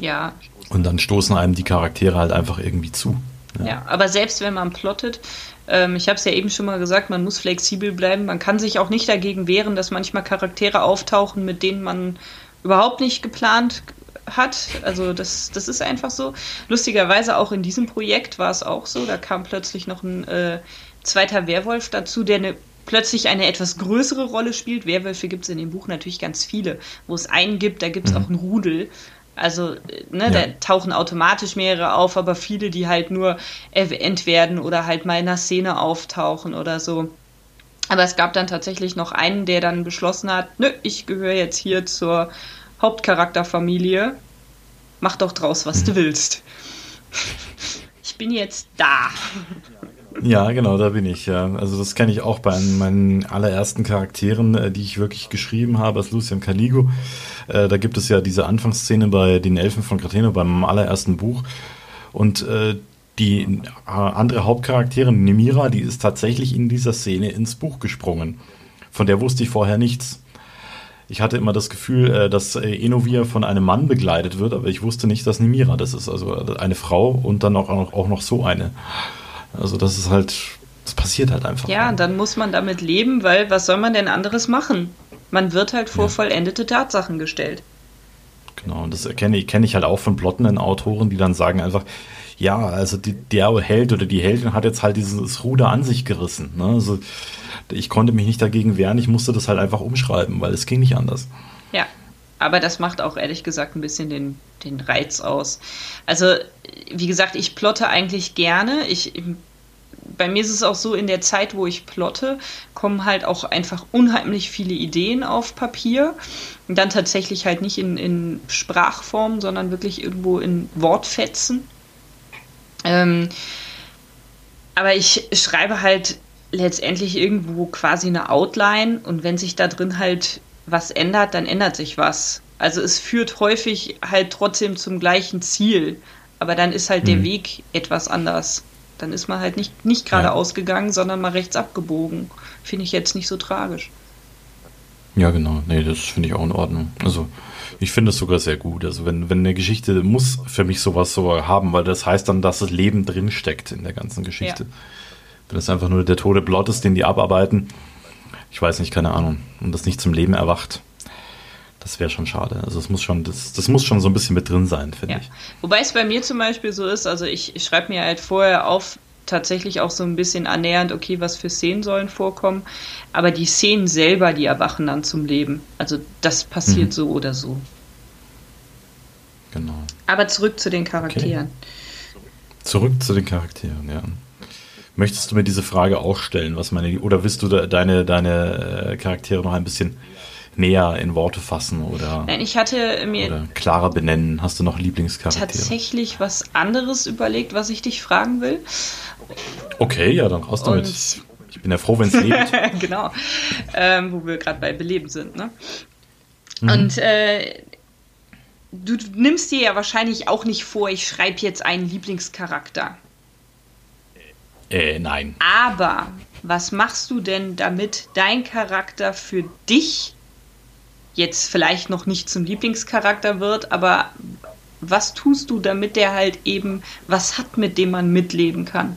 Ja. Und dann stoßen einem die Charaktere halt einfach irgendwie zu. Ja, ja aber selbst wenn man plottet, ähm, ich habe es ja eben schon mal gesagt, man muss flexibel bleiben. Man kann sich auch nicht dagegen wehren, dass manchmal Charaktere auftauchen, mit denen man überhaupt nicht geplant hat. Also das, das ist einfach so. Lustigerweise auch in diesem Projekt war es auch so. Da kam plötzlich noch ein äh, zweiter Werwolf dazu, der eine, plötzlich eine etwas größere Rolle spielt. Werwölfe gibt es in dem Buch natürlich ganz viele. Wo es einen gibt, da gibt es mhm. auch einen Rudel. Also, ne, ja. da tauchen automatisch mehrere auf, aber viele, die halt nur erwähnt werden oder halt mal in einer Szene auftauchen oder so. Aber es gab dann tatsächlich noch einen, der dann beschlossen hat, nö, ich gehöre jetzt hier zur Hauptcharakterfamilie. Mach doch draus, was du mhm. willst. Ich bin jetzt da. Ja, genau, da bin ich, ja. Also das kenne ich auch bei meinen allerersten Charakteren, äh, die ich wirklich geschrieben habe, als Lucian Caligo. Äh, da gibt es ja diese Anfangsszene bei den Elfen von Grateno beim allerersten Buch. Und äh, die äh, andere Hauptcharakterin, Nemira, die ist tatsächlich in dieser Szene ins Buch gesprungen. Von der wusste ich vorher nichts. ich hatte immer das Gefühl, äh, dass Enovia von einem Mann begleitet wird, aber ich wusste nicht, dass Nimira das ist. Also eine Frau und dann auch noch so eine. Also das ist halt, das passiert halt einfach. Ja, dann muss man damit leben, weil was soll man denn anderes machen? Man wird halt vor ja. vollendete Tatsachen gestellt. Genau, und das kenne ich, kenn ich halt auch von plottenden Autoren, die dann sagen einfach, ja, also die, der Held oder die Heldin hat jetzt halt dieses Ruder an sich gerissen. Ne? Also ich konnte mich nicht dagegen wehren, ich musste das halt einfach umschreiben, weil es ging nicht anders. Ja, aber das macht auch ehrlich gesagt ein bisschen den, den Reiz aus. Also, wie gesagt, ich plotte eigentlich gerne. Ich, bei mir ist es auch so, in der Zeit, wo ich plotte, kommen halt auch einfach unheimlich viele Ideen auf Papier. Und dann tatsächlich halt nicht in, in Sprachform, sondern wirklich irgendwo in Wortfetzen. Ähm, aber ich schreibe halt letztendlich irgendwo quasi eine Outline und wenn sich da drin halt was ändert, dann ändert sich was. Also es führt häufig halt trotzdem zum gleichen Ziel, aber dann ist halt mhm. der Weg etwas anders. Dann ist man halt nicht, nicht geradeaus ja. gegangen, sondern mal rechts abgebogen. Finde ich jetzt nicht so tragisch. Ja, genau. Nee, das finde ich auch in Ordnung. Also, ich finde es sogar sehr gut. Also, wenn, wenn eine Geschichte muss für mich sowas so haben, weil das heißt dann, dass das Leben drin steckt in der ganzen Geschichte. Ja. Wenn es einfach nur der tote Blot ist, den die abarbeiten, ich weiß nicht, keine Ahnung, und das nicht zum Leben erwacht, das wäre schon schade. Also es muss schon, das, das muss schon so ein bisschen mit drin sein, finde ja. ich. Wobei es bei mir zum Beispiel so ist, also ich, ich schreibe mir halt vorher auf, tatsächlich auch so ein bisschen annähernd, okay, was für Szenen sollen vorkommen. Aber die Szenen selber, die erwachen dann zum Leben. Also das passiert mhm. so oder so. Genau. Aber zurück zu den Charakteren. Okay. Zurück zu den Charakteren, ja. Möchtest du mir diese Frage auch stellen, was meine, oder willst du deine, deine äh, Charaktere noch ein bisschen näher in Worte fassen oder, Nein, ich hatte mir oder klarer benennen? Hast du noch Lieblingscharaktere? Tatsächlich was anderes überlegt, was ich dich fragen will. Okay, ja, dann raus damit. ich bin ja froh, wenn es lebt. genau, ähm, wo wir gerade bei Beleben sind. Ne? Mhm. Und äh, du nimmst dir ja wahrscheinlich auch nicht vor, ich schreibe jetzt einen Lieblingscharakter. Äh, nein. Aber was machst du denn, damit dein Charakter für dich jetzt vielleicht noch nicht zum Lieblingscharakter wird, aber was tust du, damit der halt eben was hat, mit dem man mitleben kann?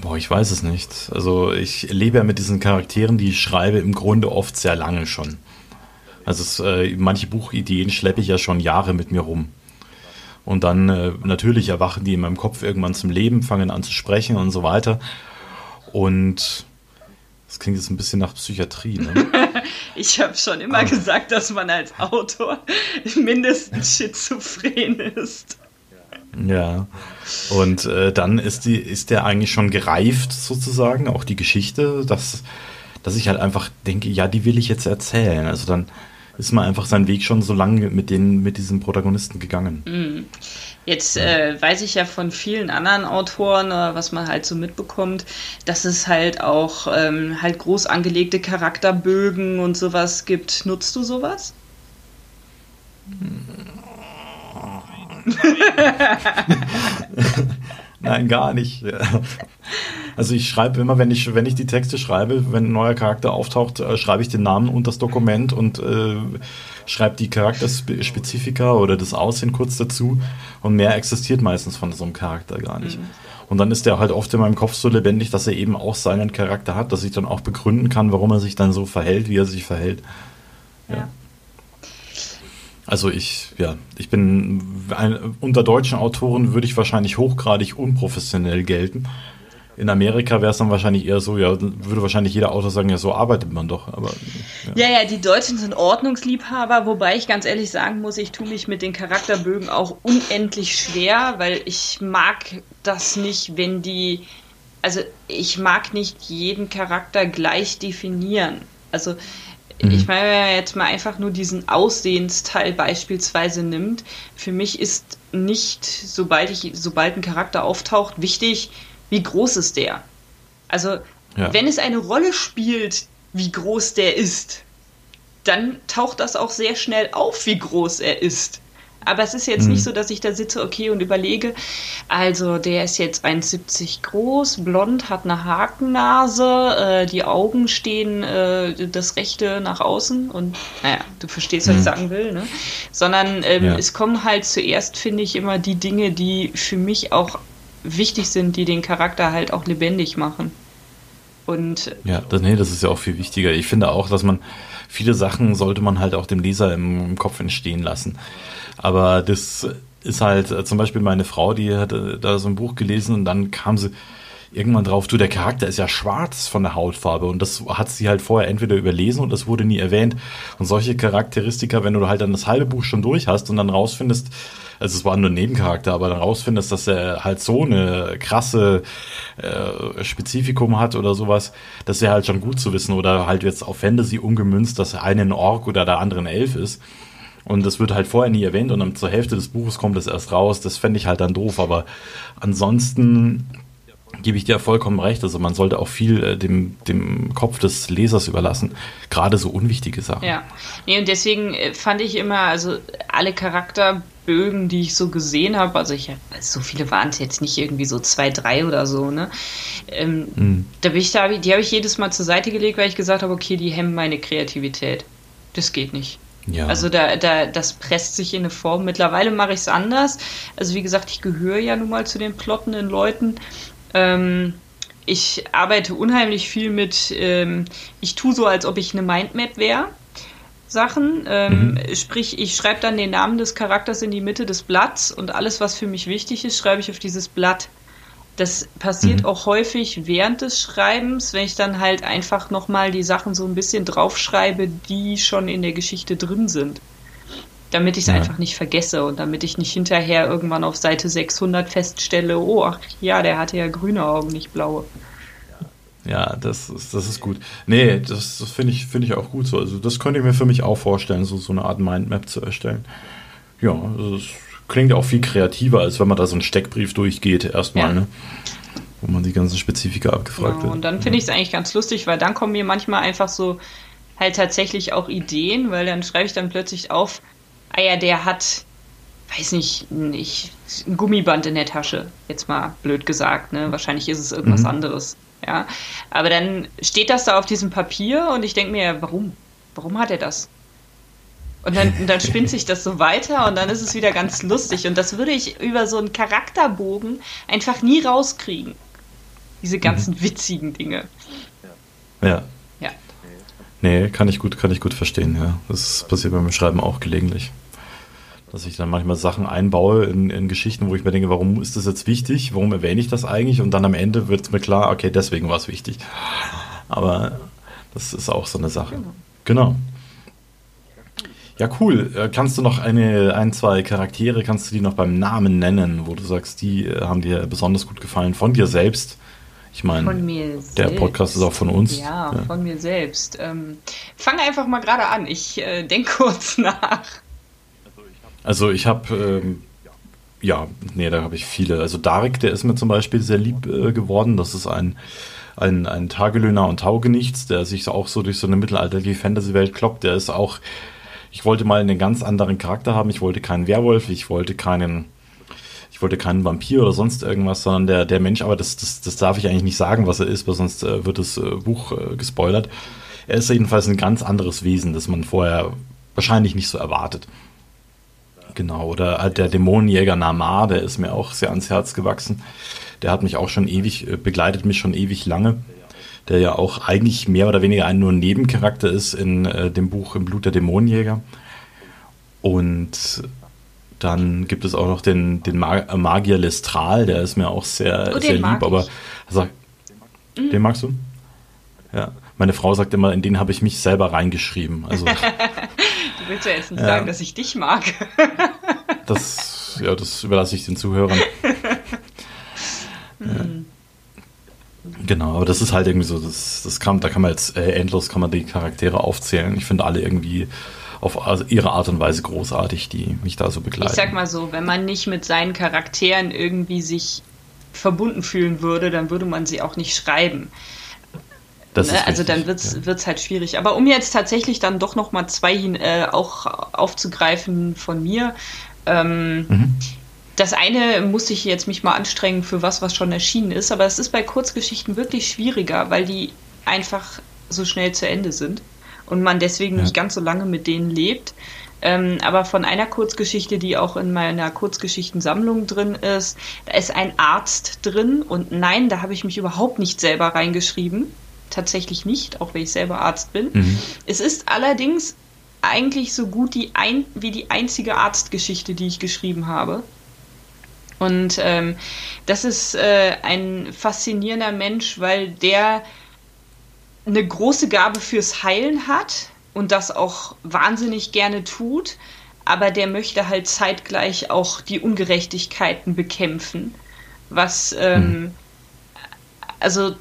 Boah, ich weiß es nicht. Also ich lebe ja mit diesen Charakteren, die ich schreibe, im Grunde oft sehr lange schon. Also es, äh, manche Buchideen schleppe ich ja schon Jahre mit mir rum. Und dann äh, natürlich erwachen die in meinem Kopf irgendwann zum Leben, fangen an zu sprechen und so weiter. Und das klingt jetzt ein bisschen nach Psychiatrie. Ne? ich habe schon immer ah. gesagt, dass man als Autor mindestens schizophren ist. Ja, und äh, dann ist, die, ist der eigentlich schon gereift sozusagen, auch die Geschichte, dass, dass ich halt einfach denke, ja, die will ich jetzt erzählen. Also dann ist man einfach seinen Weg schon so lange mit, den, mit diesem Protagonisten gegangen. Mhm. Jetzt äh, weiß ich ja von vielen anderen Autoren, äh, was man halt so mitbekommt, dass es halt auch ähm, halt groß angelegte Charakterbögen und sowas gibt. Nutzt du sowas? Nein, gar nicht. Also ich schreibe immer, wenn ich, wenn ich die Texte schreibe, wenn ein neuer Charakter auftaucht, äh, schreibe ich den Namen und das Dokument und äh, schreibe die Charakterspezifika oder das Aussehen kurz dazu. Und mehr existiert meistens von so einem Charakter gar nicht. Mhm. Und dann ist der halt oft in meinem Kopf so lebendig, dass er eben auch seinen Charakter hat, dass ich dann auch begründen kann, warum er sich dann so verhält, wie er sich verhält. ja. ja. Also ich, ja, ich bin ein, unter deutschen Autoren würde ich wahrscheinlich hochgradig unprofessionell gelten. In Amerika wäre es dann wahrscheinlich eher so, ja, würde wahrscheinlich jeder Autor sagen, ja, so arbeitet man doch. Aber, ja. ja, ja, die Deutschen sind Ordnungsliebhaber, wobei ich ganz ehrlich sagen muss, ich tue mich mit den Charakterbögen auch unendlich schwer, weil ich mag das nicht, wenn die, also ich mag nicht jeden Charakter gleich definieren. Also. Ich meine, wenn man jetzt mal einfach nur diesen Aussehensteil beispielsweise nimmt, für mich ist nicht, sobald ich, sobald ein Charakter auftaucht, wichtig, wie groß ist der. Also, ja. wenn es eine Rolle spielt, wie groß der ist, dann taucht das auch sehr schnell auf, wie groß er ist. Aber es ist jetzt mhm. nicht so, dass ich da sitze, okay, und überlege, also der ist jetzt 1,70 groß, blond, hat eine Hakennase, äh, die Augen stehen äh, das Rechte nach außen und naja, du verstehst, was mhm. ich sagen will, ne? Sondern ähm, ja. es kommen halt zuerst, finde ich, immer die Dinge, die für mich auch wichtig sind, die den Charakter halt auch lebendig machen. Und ja, das, nee, das ist ja auch viel wichtiger. Ich finde auch, dass man viele Sachen sollte man halt auch dem Leser im, im Kopf entstehen lassen. Aber das ist halt äh, zum Beispiel meine Frau, die hatte da so ein Buch gelesen und dann kam sie irgendwann drauf, du, der Charakter ist ja schwarz von der Hautfarbe und das hat sie halt vorher entweder überlesen und das wurde nie erwähnt. Und solche Charakteristika, wenn du halt dann das halbe Buch schon durch hast und dann rausfindest, also es war nur ein Nebencharakter, aber dann rausfindest, dass er halt so eine krasse äh, Spezifikum hat oder sowas, das wäre halt schon gut zu wissen oder halt jetzt auf Fantasy umgemünzt, dass er einen Ork oder der andere ein Elf ist. Und das wird halt vorher nie erwähnt und dann zur Hälfte des Buches kommt es erst raus. Das fände ich halt dann doof. Aber ansonsten gebe ich dir vollkommen recht. Also man sollte auch viel äh, dem, dem Kopf des Lesers überlassen. Gerade so unwichtige Sachen. Ja. Nee, und deswegen äh, fand ich immer, also alle Charakterbögen, die ich so gesehen habe, also ich so viele waren es jetzt nicht irgendwie so zwei, drei oder so, ne? Ähm, mhm. Da bin ich da, die habe ich jedes Mal zur Seite gelegt, weil ich gesagt habe, okay, die hemmen meine Kreativität. Das geht nicht. Ja. Also da, da, das presst sich in eine Form. Mittlerweile mache ich es anders. Also wie gesagt, ich gehöre ja nun mal zu den plottenden Leuten. Ähm, ich arbeite unheimlich viel mit, ähm, ich tue so, als ob ich eine Mindmap wäre. Sachen. Ähm, mhm. Sprich, ich schreibe dann den Namen des Charakters in die Mitte des Blatts und alles, was für mich wichtig ist, schreibe ich auf dieses Blatt. Das passiert mhm. auch häufig während des Schreibens, wenn ich dann halt einfach nochmal die Sachen so ein bisschen draufschreibe, die schon in der Geschichte drin sind. Damit ich es ja. einfach nicht vergesse und damit ich nicht hinterher irgendwann auf Seite 600 feststelle, oh, ach ja, der hatte ja grüne Augen, nicht blaue. Ja, das ist, das ist gut. Nee, das, das finde ich, find ich auch gut so. Also das könnte ich mir für mich auch vorstellen, so, so eine Art Mindmap zu erstellen. Ja, das ist klingt auch viel kreativer, als wenn man da so einen Steckbrief durchgeht, erstmal, ja. ne? Wo man die ganzen Spezifika abgefragt genau, wird. Und dann finde ich es eigentlich ganz lustig, weil dann kommen mir manchmal einfach so halt tatsächlich auch Ideen, weil dann schreibe ich dann plötzlich auf, ah ja, der hat, weiß nicht, nicht ein Gummiband in der Tasche, jetzt mal blöd gesagt, ne? Wahrscheinlich ist es irgendwas mhm. anderes. Ja. Aber dann steht das da auf diesem Papier und ich denke mir, warum? Warum hat er das? Und dann, dann spinnt sich das so weiter und dann ist es wieder ganz lustig. Und das würde ich über so einen Charakterbogen einfach nie rauskriegen. Diese ganzen mhm. witzigen Dinge. Ja. Ja. Nee, kann ich gut, kann ich gut verstehen, ja. Das passiert beim Schreiben auch gelegentlich. Dass ich dann manchmal Sachen einbaue in, in Geschichten, wo ich mir denke, warum ist das jetzt wichtig? Warum erwähne ich das eigentlich? Und dann am Ende wird es mir klar, okay, deswegen war es wichtig. Aber das ist auch so eine Sache. Genau. genau. Ja, cool. Äh, kannst du noch eine, ein, zwei Charaktere, kannst du die noch beim Namen nennen, wo du sagst, die äh, haben dir besonders gut gefallen, von dir selbst? Ich meine, der Podcast ist auch von uns. Ja, ja. von mir selbst. Ähm, fang einfach mal gerade an. Ich äh, denke kurz nach. Also ich habe, ähm, ja, nee, da habe ich viele. Also Darek, der ist mir zum Beispiel sehr lieb äh, geworden. Das ist ein, ein, ein Tagelöhner und Taugenichts, der sich auch so durch so eine mittelalterliche Fantasy-Welt kloppt. Der ist auch ich wollte mal einen ganz anderen Charakter haben. Ich wollte keinen Werwolf, ich wollte keinen, ich wollte keinen Vampir oder sonst irgendwas, sondern der, der Mensch, aber das, das, das darf ich eigentlich nicht sagen, was er ist, weil sonst äh, wird das äh, Buch äh, gespoilert. Er ist jedenfalls ein ganz anderes Wesen, das man vorher wahrscheinlich nicht so erwartet. Genau, oder halt der Dämonenjäger Namar, der ist mir auch sehr ans Herz gewachsen. Der hat mich auch schon ewig, äh, begleitet mich schon ewig lange der ja auch eigentlich mehr oder weniger ein nur Nebencharakter ist in äh, dem Buch Im Blut der Dämonenjäger. Und dann gibt es auch noch den, den Mag Magier Lestral, der ist mir auch sehr, oh, sehr lieb, aber also, mhm. den magst du? Ja. Meine Frau sagt immer, in den habe ich mich selber reingeschrieben. Also, du willst ja jetzt nicht ja. sagen, dass ich dich mag. das, ja, das überlasse ich den Zuhörern. mhm. ja. Genau, aber das ist halt irgendwie so, das, das kann, da kann man jetzt äh, endlos kann man die Charaktere aufzählen. Ich finde alle irgendwie auf also ihre Art und Weise großartig, die mich da so begleiten. Ich sag mal so, wenn man nicht mit seinen Charakteren irgendwie sich verbunden fühlen würde, dann würde man sie auch nicht schreiben. Ne? Also dann wird es ja. halt schwierig. Aber um jetzt tatsächlich dann doch nochmal zwei äh, auch aufzugreifen von mir, Ähm, mhm. Das eine muss ich jetzt mich mal anstrengen für was, was schon erschienen ist, aber es ist bei Kurzgeschichten wirklich schwieriger, weil die einfach so schnell zu Ende sind und man deswegen ja. nicht ganz so lange mit denen lebt. Ähm, aber von einer Kurzgeschichte, die auch in meiner Kurzgeschichtensammlung drin ist, da ist ein Arzt drin und nein, da habe ich mich überhaupt nicht selber reingeschrieben. Tatsächlich nicht, auch wenn ich selber Arzt bin. Mhm. Es ist allerdings eigentlich so gut die ein, wie die einzige Arztgeschichte, die ich geschrieben habe. Und ähm, das ist äh, ein faszinierender Mensch, weil der eine große Gabe fürs Heilen hat und das auch wahnsinnig gerne tut, aber der möchte halt zeitgleich auch die Ungerechtigkeiten bekämpfen. Was, ähm, hm. also,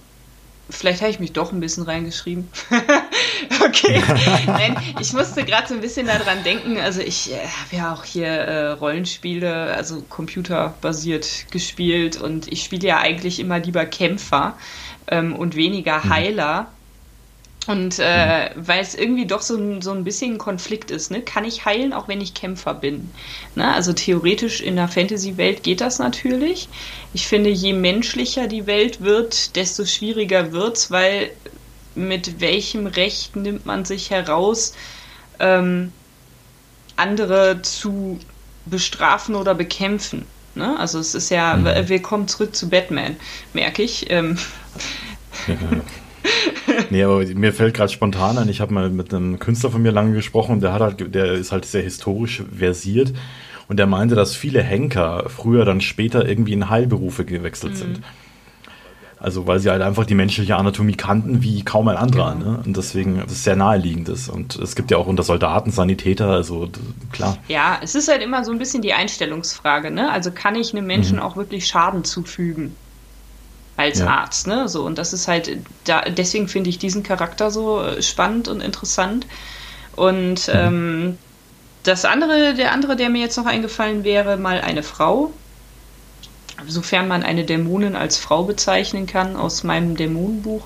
vielleicht habe ich mich doch ein bisschen reingeschrieben. okay. Nein, ich musste gerade so ein bisschen daran denken, also ich äh, habe ja auch hier äh, Rollenspiele, also computerbasiert gespielt und ich spiele ja eigentlich immer lieber Kämpfer ähm, und weniger hm. Heiler. Und äh, mhm. weil es irgendwie doch so ein, so ein bisschen ein Konflikt ist, ne? kann ich heilen, auch wenn ich Kämpfer bin. Ne? Also theoretisch in der Fantasy-Welt geht das natürlich. Ich finde, je menschlicher die Welt wird, desto schwieriger wird's, weil mit welchem Recht nimmt man sich heraus, ähm, andere zu bestrafen oder bekämpfen? Ne? Also es ist ja, mhm. wir kommen zurück zu Batman, merke ich. Ähm. nee, aber mir fällt gerade spontan ein, ich habe mal mit einem Künstler von mir lange gesprochen, der hat halt, der ist halt sehr historisch versiert und der meinte, dass viele Henker früher dann später irgendwie in Heilberufe gewechselt mhm. sind. Also weil sie halt einfach die menschliche Anatomie kannten wie kaum ein anderer. Genau. Ne? Und deswegen das ist sehr naheliegend ist. Und es gibt ja auch unter Soldaten Sanitäter, also klar. Ja, es ist halt immer so ein bisschen die Einstellungsfrage. Ne? Also kann ich einem Menschen mhm. auch wirklich Schaden zufügen? Als ja. Arzt, ne? So, und das ist halt, da, deswegen finde ich diesen Charakter so äh, spannend und interessant. Und mhm. ähm, das andere, der andere, der mir jetzt noch eingefallen wäre, mal eine Frau. Sofern man eine Dämonin als Frau bezeichnen kann, aus meinem Dämonenbuch,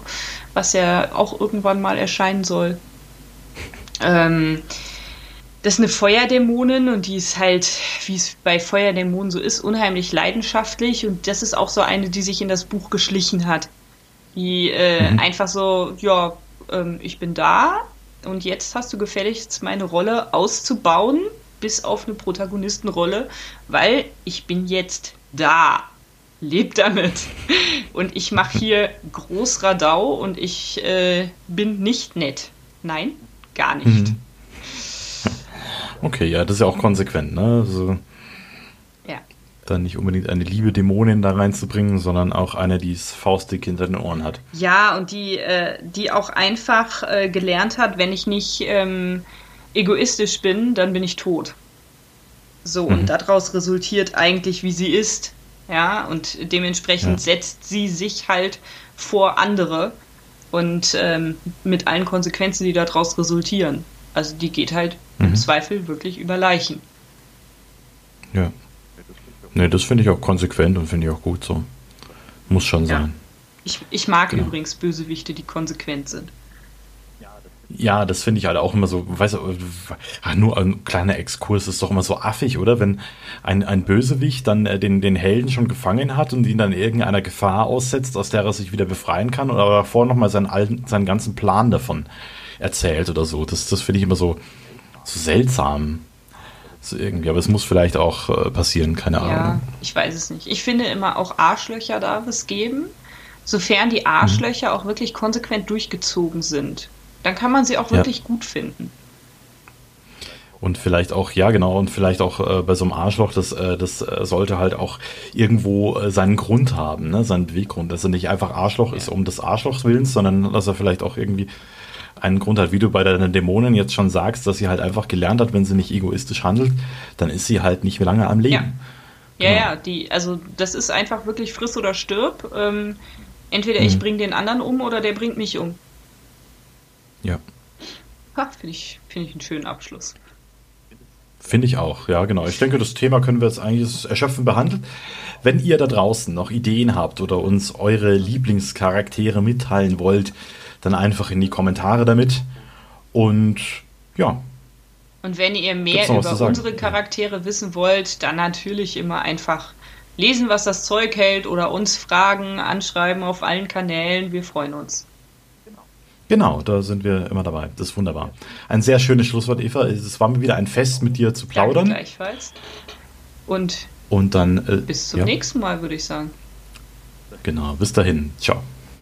was ja auch irgendwann mal erscheinen soll. Ähm, das ist eine Feuerdämonin und die ist halt, wie es bei Feuerdämonen so ist, unheimlich leidenschaftlich und das ist auch so eine, die sich in das Buch geschlichen hat. Die äh, mhm. einfach so, ja, ähm, ich bin da und jetzt hast du gefälligst meine Rolle auszubauen, bis auf eine Protagonistenrolle, weil ich bin jetzt da. Leb damit. Und ich mache hier Großradau und ich äh, bin nicht nett. Nein, gar nicht. Mhm. Okay, ja, das ist ja auch konsequent, ne? Also, ja. Dann nicht unbedingt eine liebe Dämonin da reinzubringen, sondern auch eine, die es faustdick hinter den Ohren hat. Ja, und die, äh, die auch einfach äh, gelernt hat, wenn ich nicht ähm, egoistisch bin, dann bin ich tot. So, mhm. und daraus resultiert eigentlich, wie sie ist. Ja, und dementsprechend ja. setzt sie sich halt vor andere und ähm, mit allen Konsequenzen, die daraus resultieren. Also die geht halt mhm. im Zweifel wirklich über Leichen. Ja. Ne, das finde ich auch konsequent und finde ich auch gut so. Muss schon ja. sein. Ich, ich mag genau. übrigens Bösewichte, die konsequent sind. Ja, das finde ich halt auch immer so, weißt du, nur ein kleiner Exkurs ist doch immer so affig, oder? Wenn ein, ein Bösewicht dann äh, den, den Helden schon gefangen hat und ihn dann irgendeiner Gefahr aussetzt, aus der er sich wieder befreien kann, oder davor nochmal seinen, seinen ganzen Plan davon erzählt oder so. Das, das finde ich immer so, so seltsam. So irgendwie, aber es muss vielleicht auch äh, passieren, keine Ahnung. Ja, ich weiß es nicht. Ich finde immer auch Arschlöcher darf es geben, sofern die Arschlöcher mhm. auch wirklich konsequent durchgezogen sind. Dann kann man sie auch wirklich ja. gut finden. Und vielleicht auch, ja genau, und vielleicht auch äh, bei so einem Arschloch, das, äh, das äh, sollte halt auch irgendwo äh, seinen Grund haben, ne? seinen Beweggrund, dass er nicht einfach Arschloch ja. ist um des Arschlochs Willens, sondern dass er vielleicht auch irgendwie einen Grund hat, wie du bei deinen Dämonen jetzt schon sagst, dass sie halt einfach gelernt hat, wenn sie nicht egoistisch handelt, dann ist sie halt nicht mehr lange am Leben. Ja, ja, genau. ja die, also das ist einfach wirklich friss oder stirb. Ähm, entweder mhm. ich bringe den anderen um oder der bringt mich um. Ja. Finde ich, find ich einen schönen Abschluss. Finde ich auch, ja, genau. Ich denke, das Thema können wir jetzt eigentlich erschöpfend behandeln. Wenn ihr da draußen noch Ideen habt oder uns eure Lieblingscharaktere mitteilen wollt, dann einfach in die Kommentare damit. Und ja. Und wenn ihr mehr über unsere Charaktere wissen wollt, dann natürlich immer einfach lesen, was das Zeug hält oder uns fragen, anschreiben auf allen Kanälen. Wir freuen uns. Genau, da sind wir immer dabei. Das ist wunderbar. Ein sehr schönes Schlusswort, Eva. Es war mir wieder ein Fest, mit dir zu plaudern. Danke gleichfalls. Und, Und dann äh, bis zum ja. nächsten Mal, würde ich sagen. Genau, bis dahin. Ciao.